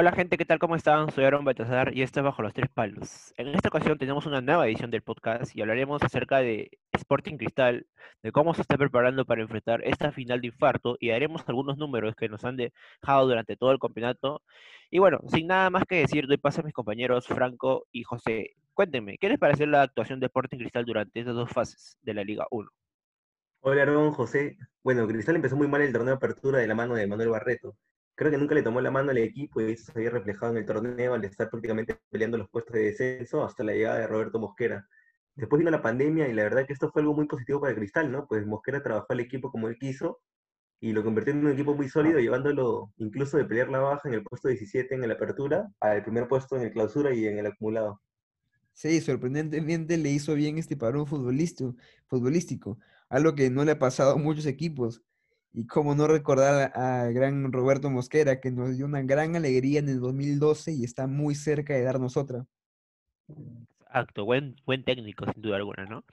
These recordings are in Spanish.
Hola gente, ¿qué tal? ¿Cómo están? Soy Aaron Baltazar y esto es Bajo los Tres Palos. En esta ocasión tenemos una nueva edición del podcast y hablaremos acerca de Sporting Cristal, de cómo se está preparando para enfrentar esta final de infarto y haremos algunos números que nos han dejado durante todo el campeonato. Y bueno, sin nada más que decir, doy paso a mis compañeros Franco y José. Cuéntenme, ¿qué les pareció la actuación de Sporting Cristal durante estas dos fases de la Liga 1? Hola Aaron, José. Bueno, Cristal empezó muy mal el torneo de apertura de la mano de Manuel Barreto creo que nunca le tomó la mano al equipo y eso se había reflejado en el torneo al estar prácticamente peleando los puestos de descenso hasta la llegada de Roberto Mosquera. Después vino la pandemia y la verdad que esto fue algo muy positivo para el Cristal, ¿no? Pues Mosquera trabajó al equipo como él quiso y lo convirtió en un equipo muy sólido, llevándolo incluso de pelear la baja en el puesto 17 en la apertura al primer puesto en el clausura y en el acumulado. Sí, sorprendentemente le hizo bien este parón futbolístico, futbolístico, algo que no le ha pasado a muchos equipos. Y cómo no recordar al gran Roberto Mosquera, que nos dio una gran alegría en el 2012 y está muy cerca de darnos otra. Exacto, buen, buen técnico, sin duda alguna, ¿no?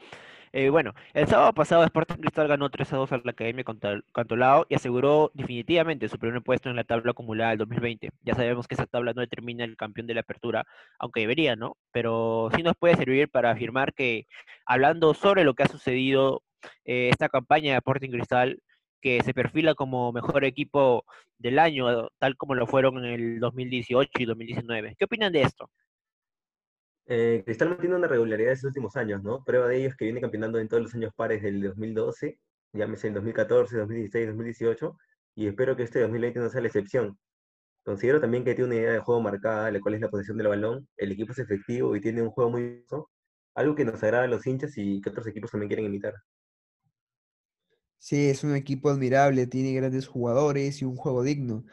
Eh, bueno, el sábado pasado Sporting Cristal ganó 3 a 2 a la Academia Cantolao y aseguró definitivamente su primer puesto en la tabla acumulada del 2020. Ya sabemos que esa tabla no determina el campeón de la apertura, aunque debería, ¿no? Pero sí nos puede servir para afirmar que, hablando sobre lo que ha sucedido eh, esta campaña de Sporting Cristal, que se perfila como mejor equipo del año, tal como lo fueron en el 2018 y 2019. ¿Qué opinan de esto? Eh, Cristal mantiene una regularidad de estos últimos años, ¿no? Prueba de ello es que viene campeonando en todos los años pares del 2012, llámese el 2014, 2016, 2018, y espero que este 2020 no sea la excepción. Considero también que tiene una idea de juego marcada, la cual es la posesión del balón, el equipo es efectivo y tiene un juego muy... algo que nos agrada a los hinchas y que otros equipos también quieren imitar. Sí, es un equipo admirable, tiene grandes jugadores y un juego digno.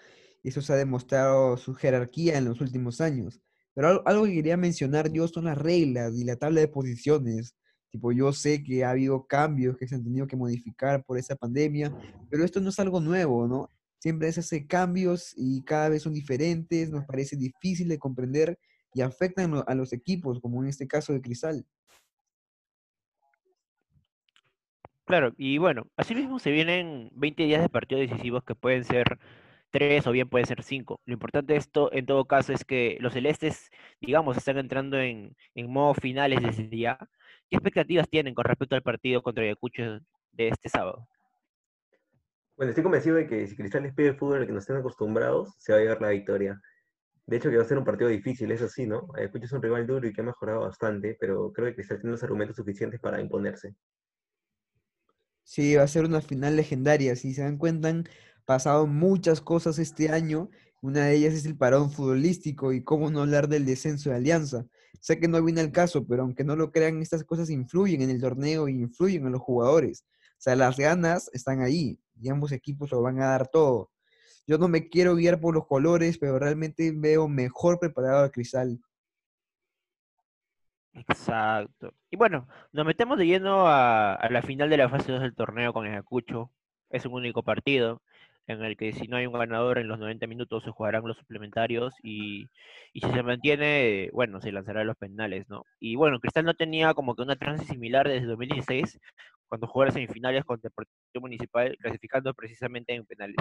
Eso se ha demostrado su jerarquía en los últimos años. Pero algo, que quería mencionar yo son las reglas y la tabla de posiciones. Tipo, yo sé que ha habido cambios que se han tenido que modificar por esa pandemia, pero esto no es algo nuevo, ¿no? Siempre se hace cambios y cada vez son diferentes, nos parece difícil de comprender y afectan a los equipos, como en este caso de Cristal. Claro, y bueno, así mismo se vienen 20 días de partidos decisivos que pueden ser tres o bien pueden ser cinco. Lo importante de esto, en todo caso, es que los celestes, digamos, están entrando en, en modo finales desde ya. ¿Qué expectativas tienen con respecto al partido contra Ayacucho de este sábado? Bueno, estoy convencido de que si Cristal les pide el fútbol al que nos estén acostumbrados, se va a llevar la victoria. De hecho, que va a ser un partido difícil, eso sí, ¿no? Ayacucho es un rival duro y que ha mejorado bastante, pero creo que Cristal tiene los argumentos suficientes para imponerse. Sí, va a ser una final legendaria. Si se dan cuenta, han pasado muchas cosas este año. Una de ellas es el parón futbolístico y cómo no hablar del descenso de Alianza. Sé que no viene al caso, pero aunque no lo crean, estas cosas influyen en el torneo y influyen en los jugadores. O sea, las ganas están ahí y ambos equipos lo van a dar todo. Yo no me quiero guiar por los colores, pero realmente veo mejor preparado a Cristal. Exacto. Y bueno, nos metemos de lleno a, la final de la fase 2 del torneo con Ayacucho. Es un único partido en el que si no hay un ganador en los 90 minutos se jugarán los suplementarios y, y si se mantiene, bueno, se lanzarán los penales, ¿no? Y bueno, Cristal no tenía como que una trance similar desde 2016 cuando jugó las semifinales con Deportivo Municipal clasificando precisamente en penales.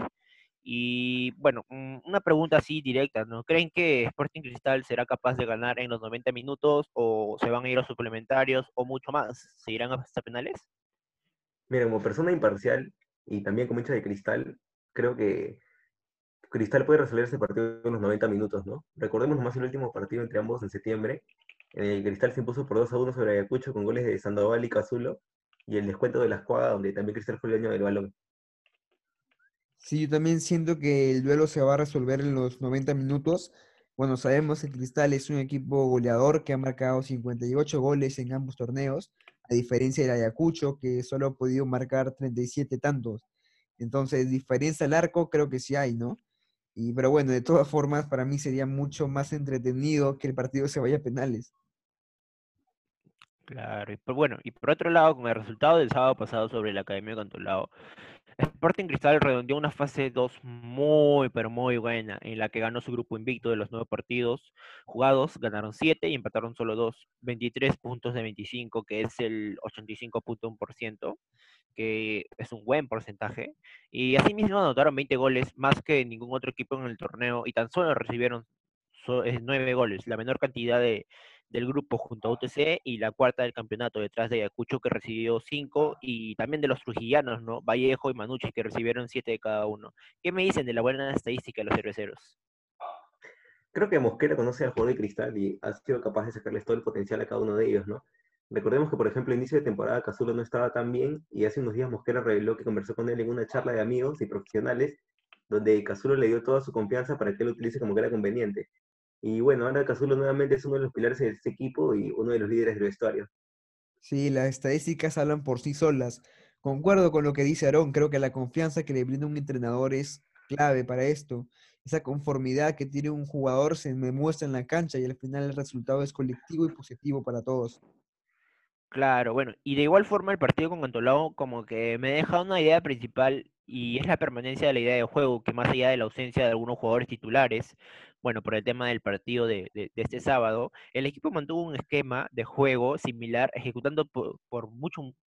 Y bueno, una pregunta así directa, ¿no? ¿Creen que Sporting Cristal será capaz de ganar en los 90 minutos o se van a ir a suplementarios o mucho más? ¿Se irán hasta penales? Mira, como persona imparcial y también como hincha de Cristal, creo que Cristal puede resolver ese partido en los 90 minutos, ¿no? Recordemos más el último partido entre ambos en septiembre, en el Cristal se impuso por 2 a 1 sobre Ayacucho con goles de Sandoval y Cazulo y el descuento de la escuadra donde también Cristal fue el dueño del balón. Sí, yo también siento que el duelo se va a resolver en los 90 minutos. Bueno, sabemos que Cristal es un equipo goleador que ha marcado 58 goles en ambos torneos, a diferencia del Ayacucho, que solo ha podido marcar 37 tantos. Entonces, diferencia al arco creo que sí hay, ¿no? Y, pero bueno, de todas formas, para mí sería mucho más entretenido que el partido se vaya a penales. Claro, y por, bueno, y por otro lado, con el resultado del sábado pasado sobre la Academia de Sporting Cristal redondeó una fase 2 muy, pero muy buena, en la que ganó su grupo invicto de los nueve partidos jugados, ganaron 7 y empataron solo 2, 23 puntos de 25, que es el 85.1%, que es un buen porcentaje. Y asimismo anotaron 20 goles, más que ningún otro equipo en el torneo, y tan solo recibieron es nueve goles, la menor cantidad de, del grupo junto a UTC y la cuarta del campeonato detrás de Ayacucho que recibió cinco y también de los trujillanos, ¿no? Vallejo y Manucci que recibieron siete de cada uno. ¿Qué me dicen de la buena estadística de los cerveceros? Creo que Mosquera conoce al juego de cristal y ha sido capaz de sacarles todo el potencial a cada uno de ellos, ¿no? Recordemos que, por ejemplo, a inicio de temporada Cazulo no estaba tan bien y hace unos días Mosquera reveló que conversó con él en una charla de amigos y profesionales donde Cazulo le dio toda su confianza para que él lo utilice como que era conveniente. Y bueno, ahora Cazulo nuevamente es uno de los pilares de este equipo y uno de los líderes del vestuario. Sí, las estadísticas hablan por sí solas. Concuerdo con lo que dice Aarón, creo que la confianza que le brinda un entrenador es clave para esto. Esa conformidad que tiene un jugador se me muestra en la cancha y al final el resultado es colectivo y positivo para todos. Claro, bueno, y de igual forma el partido con Cantolao como que me deja una idea principal y es la permanencia de la idea de juego, que más allá de la ausencia de algunos jugadores titulares, bueno, por el tema del partido de, este sábado, el equipo mantuvo un esquema de juego similar, ejecutando por, por,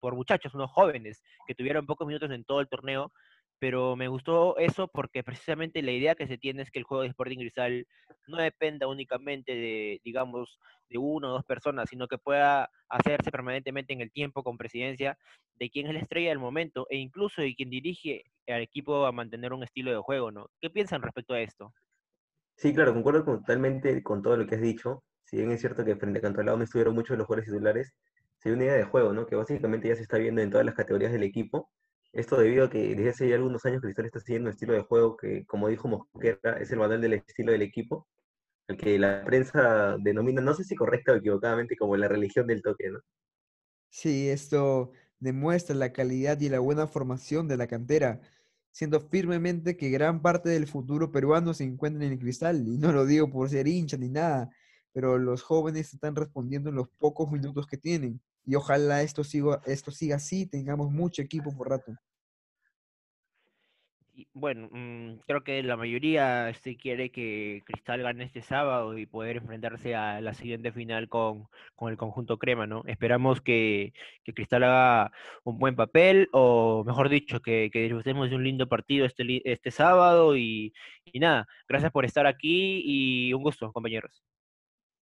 por muchachos, unos jóvenes, que tuvieron pocos minutos en todo el torneo, pero me gustó eso porque precisamente la idea que se tiene es que el juego de Sporting Cristal no dependa únicamente de, digamos, de una o dos personas, sino que pueda hacerse permanentemente en el tiempo con presidencia de quien es la estrella del momento e incluso de quien dirige al equipo a mantener un estilo de juego, ¿no? ¿Qué piensan respecto a esto? Sí, claro, concuerdo totalmente con todo lo que has dicho. Si bien es cierto que frente a Cantolao no estuvieron muchos de los jugadores titulares, se una idea de juego, ¿no? Que básicamente ya se está viendo en todas las categorías del equipo esto debido a que desde hace ya algunos años Cristal está siguiendo un estilo de juego que, como dijo Mosquera, es el manual del estilo del equipo, el que la prensa denomina, no sé si correcta o equivocadamente, como la religión del toque, ¿no? Sí, esto demuestra la calidad y la buena formación de la cantera, siendo firmemente que gran parte del futuro peruano se encuentra en el cristal, y no lo digo por ser hincha ni nada, pero los jóvenes están respondiendo en los pocos minutos que tienen. Y ojalá esto siga, esto siga así, tengamos mucho equipo por rato. Bueno, mm, creo que la mayoría este, quiere que Cristal gane este sábado y poder enfrentarse a la siguiente final con, el conjunto crema, ¿no? Esperamos que, Cristal haga un buen papel, o mejor dicho, que, que disfrutemos de un lindo partido este, este sábado y, y nada, gracias por estar aquí y un gusto, compañeros.